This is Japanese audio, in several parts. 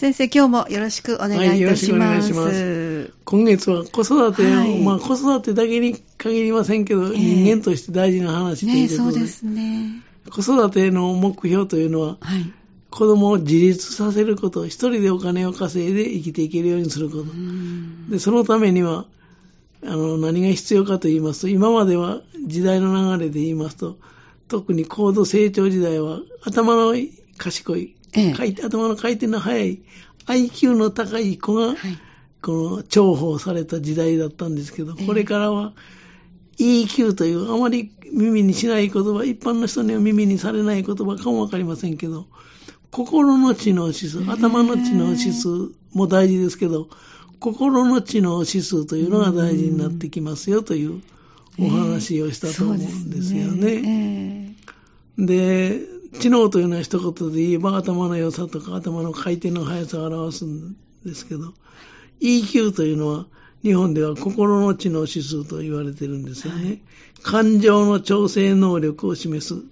先生、今日もよろしくお願いいたします。はい、ます。今月は子育て、はい、まあ子育てだけに限りませんけど、えー、人間として大事な話ということで、ね、そうですね。子育ての目標というのは、はい、子供を自立させること、一人でお金を稼いで生きていけるようにすること。で、そのためには、あの、何が必要かと言いますと、今までは時代の流れで言いますと、特に高度成長時代は頭の賢い、ええ、頭の回転の速い IQ の高い子が、はい、この重宝された時代だったんですけど、これからは EQ というあまり耳にしない言葉、一般の人には耳にされない言葉かもわかりませんけど、心の知能指数、頭の知能指数も大事ですけど、心の知能指数というのが大事になってきますよというお話をしたと思うんですよね。で、知能というのは一言で言えば頭の良さとか頭の回転の速さを表すんですけど、EQ というのは日本では心の知能指数と言われてるんですよね。はい、感情の調整能力を示す。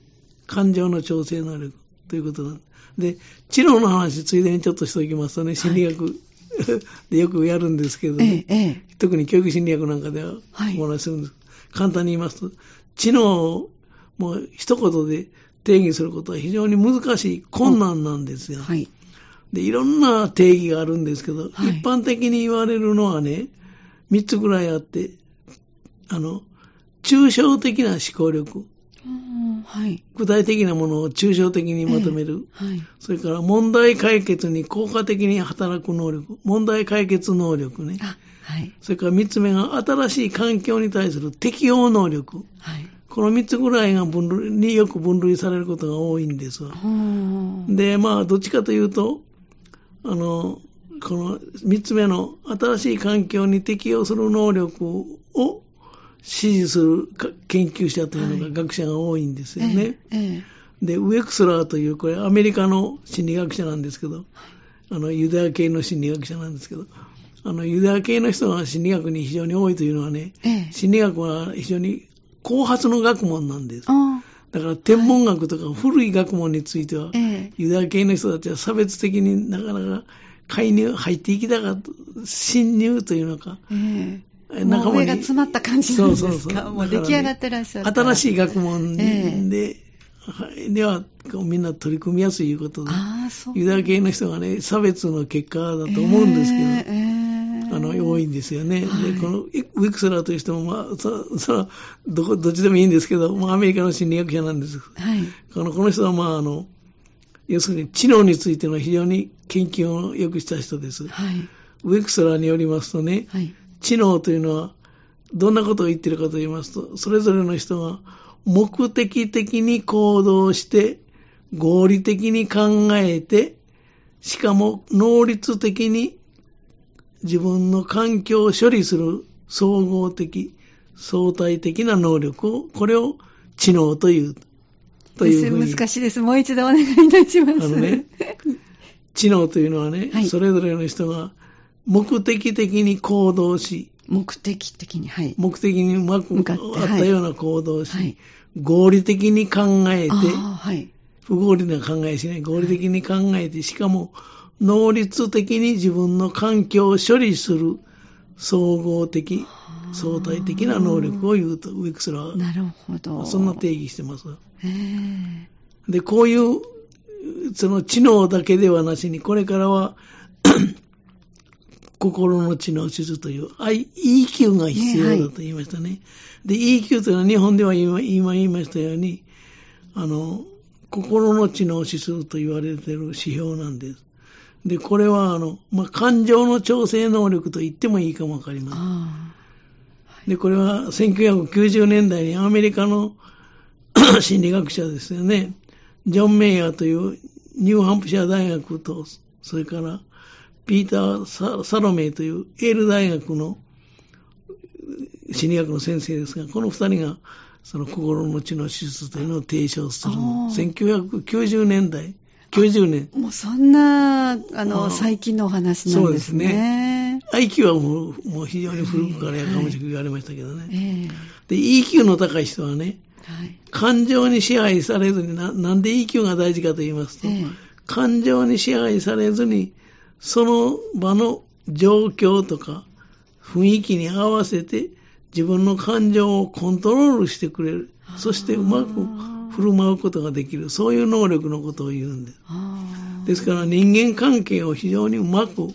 感情の調整能力ということなんで、知能の話、ついでにちょっとしておきますとね、心理学、はい、でよくやるんですけどね、ええ、特に教育心理学なんかではお話しするんです。はい、簡単に言いますと、知能をもう一言で定義することは非常に難しい、困難なんですよ。はい、でいろんな定義があるんですけど、はい、一般的に言われるのはね、三つぐらいあって、あの、抽象的な思考力。はい、具体的なものを抽象的にまとめる、えーはい、それから問題解決に効果的に働く能力、問題解決能力ね、はい、それから三つ目が新しい環境に対する適応能力、はい、この三つぐらいが分類によく分類されることが多いんですわ。で、まあ、どっちかというと、あの、この三つ目の新しい環境に適応する能力を支持する研究者というのが学者が多いんですよね。はいええ、で、ウェクスラーという、これアメリカの心理学者なんですけど、あの、ユダヤ系の心理学者なんですけど、あの、ユダヤ系の人が心理学に非常に多いというのはね、え、心理学は非常に後発の学問なんです。だから天文学とか古い学問については、ユダヤ系の人たちは差別的になかなか介入、入っていきたかった、侵入というのか、仲間に。が詰まった感じなんですか？そうそうそう。もう出来上がってらっしゃる。新しい学問で、えー、では、みんな取り組みやすいいうことで、ユダヤ系の人がね、差別の結果だと思うんですけど、あの、多いんですよね。はい、で、このウィクスラーという人も、まあ、そそのどどっちでもいいんですけど、まあ、アメリカの心理学者なんです。はい、このこの人は、まあ、あの、要するに知能についての非常に研究をよくした人です。はい、ウェクスラーによりますとね、はい、知能というのはどんなことを言ってるかと言いますと、それぞれの人が目的的に行動して、合理的に考えて、しかも能率的に自分の環境を処理する総合的、相対的な能力を、これを知能という。という難しいです。もう一度お願いいたします。あのね、知能というのはね、はい、それぞれの人が目的的に行動し、目的的に、はい。目的にうまくあったような行動をし、はい、合理的に考えて、はい、不合理な考えしない、合理的に考えて、しかも能率的に自分の環境を処理する総合的、相対的な能力を言うと、ウィクスラーは。なるほど。そんな定義してます。で、こういう、その知能だけではなしに、これからは 心の知能指数という EQ が必要だと言いましたね。で、EQ というのは日本では今今言いましたように、あの、心の知能指数と言われている指標なんです。で、これは、あの、まあ、感情の調整能力と言ってもいいかもわかります。で、これは1990年代にアメリカの 心理学者ですよね。ジョン・メイヤーというニューハンプシャー大学と、それからピーター・サロメイというエール大学の心理学の先生ですが、この二人がその心の知の指数というのを提唱するの。1990年代、90年。もうそんな、あの、最近のお話なんですね。そうですね。IQ はもうもう非常に古くからやかもしく言われましたけどね。えー、で、EQ の高い人はね、はい、感情に支配されずにな、なんで EQ が大事かと言いますと、えー、感情に支配されずに、その場の状況とか雰囲気に合わせて自分の感情をコントロールしてくれる。そしてうまく振る舞うことができる。そういう能力のことを言うんです。ですから人間関係を非常にうまく、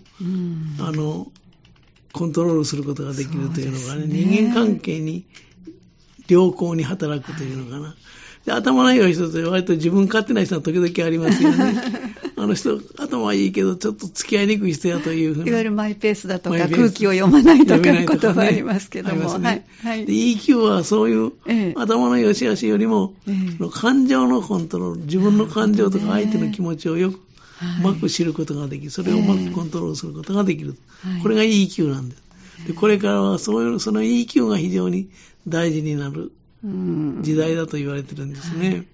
あの、コントロールすることができるというのがね、ね人間関係に良好に働くというのかな。で頭の良い人って割と自分勝手な人は時々ありますよね。あの人、頭はいいけど、ちょっと付き合いにくい人やというふういわゆるマイペースだとか、空気を読まないとかいうことはありますけども。ね、はい。EQ はそういう、ええ、頭の良し悪しよりも、ええ、感情のコントロール、自分の感情とか相手の気持ちをよく、うまく知ることができる。それをうまくコントロールすることができる。これが EQ なんです。でこれからはそういう、その EQ が非常に大事になる時代だと言われてるんですね。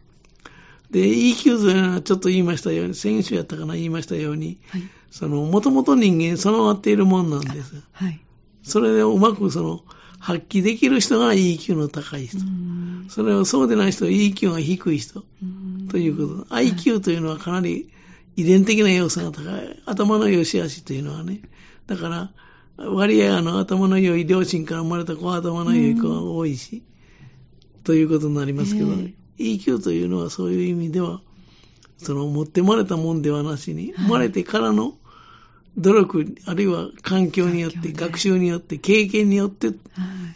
で、EQ というのはちょっと言いましたように、先週やったかな言いましたように、はい、その、もともと人間備わっているもんなんです。はい。それでうまくその、発揮できる人が EQ の高い人。それをそうでない人は EQ が低い人。ということ。IQ というのはかなり遺伝的な要素が高い。頭の良し悪しというのはね。だから、割合あの頭の良い両親から生まれた子は頭の良い子が多いし、ということになりますけど、ね、EQ というのはそういう意味では、その持って生まれたもんではなしに、生まれてからの努力、あるいは環境によって、学習によって、経験によって、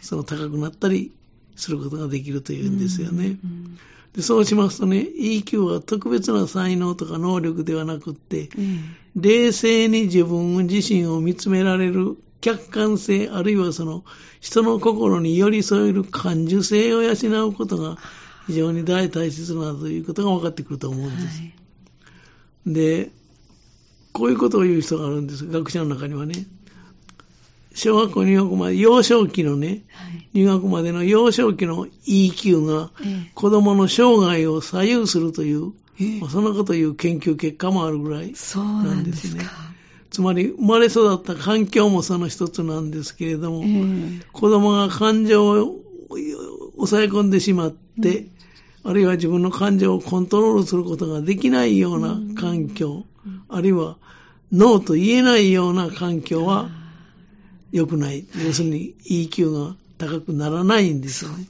その高くなったりすることができるというんですよね。でそうしますとね、EQ は特別な才能とか能力ではなくって、冷静に自分自身を見つめられる客観性、あるいはその人の心に寄り添える感受性を養うことが非常に大大切なということが分かってくると思うんです。はい、で、こういうことを言う人があるんです。学者の中にはね。小学校入学まで、幼少期のね、はい、入学までの幼少期の EQ が子供の生涯を左右するという、えそんなこという研究結果もあるぐらいなんですね。つまり生まれ育った環境もその一つなんですけれども、えー、子供が感情を抑え込んでしまって、あるいは自分の感情をコントロールすることができないような環境、あるいはノーと言えないような環境は良くない。要するに EQ が高くならないんですよね。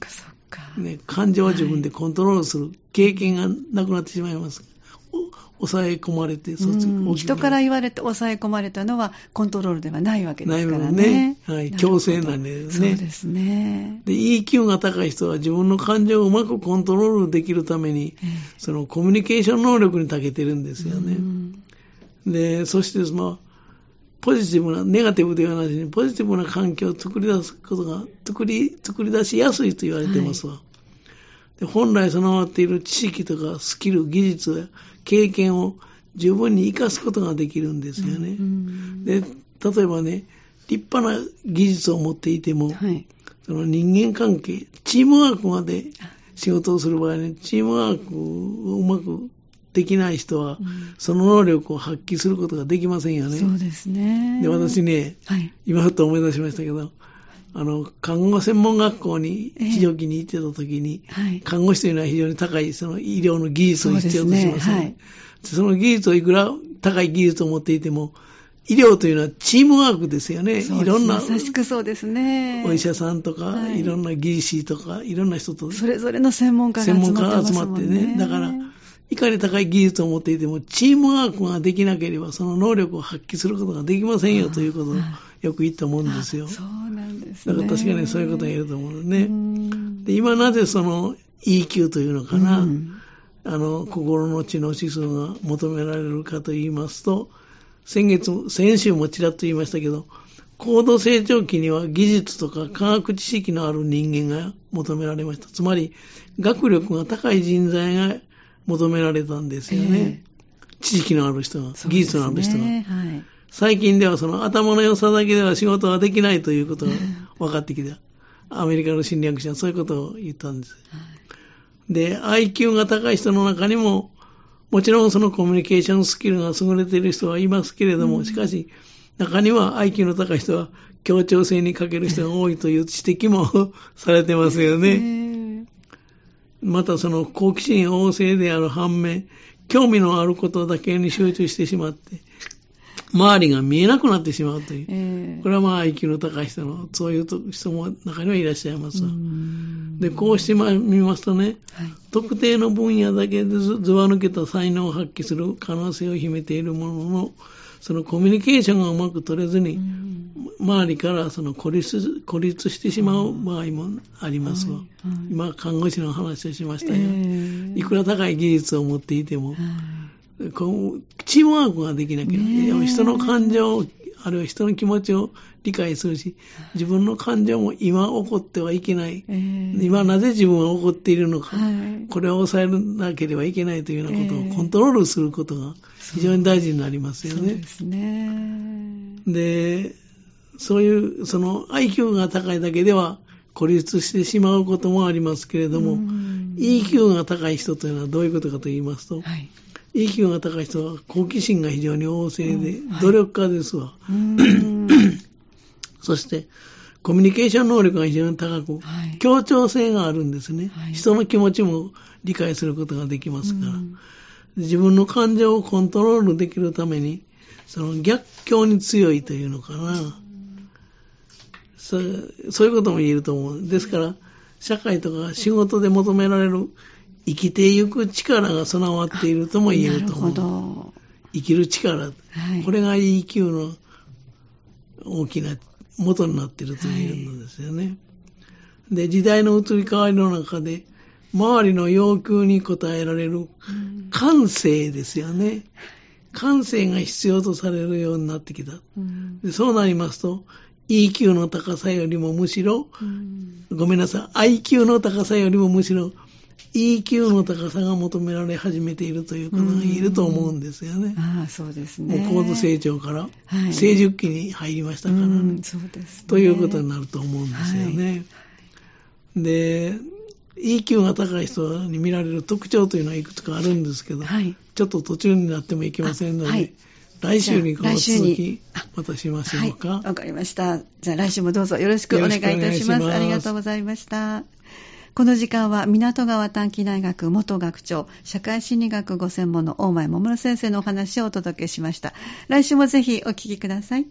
ね感情は自分でコントロールする経験がなくなってしまいます。抑え込まれて、人から言われて抑え込まれたのはコントロールではないわけですからね。ねはい、強制なんですね。そうですね。で、EQ が高い人は自分の感情をうまくコントロールできるために、そのコミュニケーション能力に長けてるんですよね。で、そしてその、ポジティブな、ネガティブではなしに、ポジティブな環境を作り出すことが、作り、作り出しやすいと言われてますわ。はいで本来備わっている知識とかスキル、技術や経験を十分に活かすことができるんですよね。で、例えばね、立派な技術を持っていても、はい、その人間関係、チームワークまで仕事をする場合に、チームワークをうまくできない人は、その能力を発揮することができませんよね。そうですね。で、私ね、はい、今ふと思い出しましたけど、あの、看護専門学校に、非常期に行ってた時に、えーはい、看護師というのは非常に高い、その医療の技術を必要とします、ね。そ、ねはい、その技術をいくら高い技術を持っていても、医療というのはチームワークですよね。いろんな。優しくそうですね。お医者さんとか、はい、いろんな技師とか、いろんな人と。それぞれの専門家が集まってますもんね。専門家が集まってね。だから、いかに高い技術を持っていても、チームワークができなければ、その能力を発揮することができませんよということをよく言ったもんですよ。そうなんですね。だから確かにそういうことが言えると思うね。で今なぜその EQ というのかな、あの、心の知の指数が求められるかと言いますと、先月、先週もちらっと言いましたけど、高度成長期には技術とか科学知識のある人間が求められました。つまり、学力が高い人材が求められたんですよね。えー、知識のある人が、技術のある人が。はい、最近ではその頭の良さだけでは仕事ができないということが分かってきた。アメリカの心理学者はそういうことを言ったんです。はい、で、IQ が高い人の中にも、もちろんそのコミュニケーションスキルが優れている人はいますけれども、しかし、中には IQ の高い人は協調性に欠ける人が多いという指摘も されてますよね。またその好奇心旺盛である反面、興味のあることだけに集中してしまって、周りが見えなくなってしまうという。えー、これはまあ IQ の高い人の、そういう人も中にはいらっしゃいますで、こうしてみますとね、はい、特定の分野だけでずば抜けた才能を発揮する可能性を秘めているものの、そのコミュニケーションがうまく取れずに、周りからその孤立孤立してしまう場合もありますわ。今、看護師の話をしましたよ、えー、いくら高い技術を持っていても、こうチームワークができなきゃ、ね、人の感情、あるいは人の気持ちを理解するし、自分の感情も今起こってはいけない。えー、今なぜ自分は起こっているのか、はい、これを抑えなければいけないというようなことをコントロールすることが非常に大事になりますよね。そうですね。で、そういう、その IQ が高いだけでは孤立してしまうこともありますけれども、EQ が高い人というのはどういうことかと言いますと、はい EQ が高い人は好奇心が非常に旺盛で、努力家ですわ。そして、コミュニケーション能力が非常に高く、はい、協調性があるんですね、はい、人の気持ちも理解することができますから、自分の感情をコントロールできるために、その逆境に強いというのかな。そうそういうことも言えると思う。ですから、社会とか仕事で求められる生きていく力が備わっているとも言えると思う。生きる力。はい、これが EQ の大きな元になっているというのですよね。はい、で、時代の移り変わりの中で、周りの要求に応えられる感性ですよね。感性が必要とされるようになってきた。でそうなりますと、EQ の高さよりもむしろ、ごめんなさい、IQ の高さよりもむしろ EQ の高さが求められ始めているということが言えると思うんですよね。ああ、そうですね。もう高度成長から、成熟期に入りましたからね。そうです、ね、ということになると思うんですよね。はい、で、EQ が高い人に見られる特徴というのはいくつかあるんですけど、はい、ちょっと途中になってもいけませんので、はい、来週にこの続き、またしましょうか。わ、はい、かりました。じゃあ来週もどうぞよろしくお願いいたします。ありがとうございました。この時間は港川短期大学元学長、社会心理学ご専門の大前桃先生のお話をお届けしました。来週もぜひお聞きください。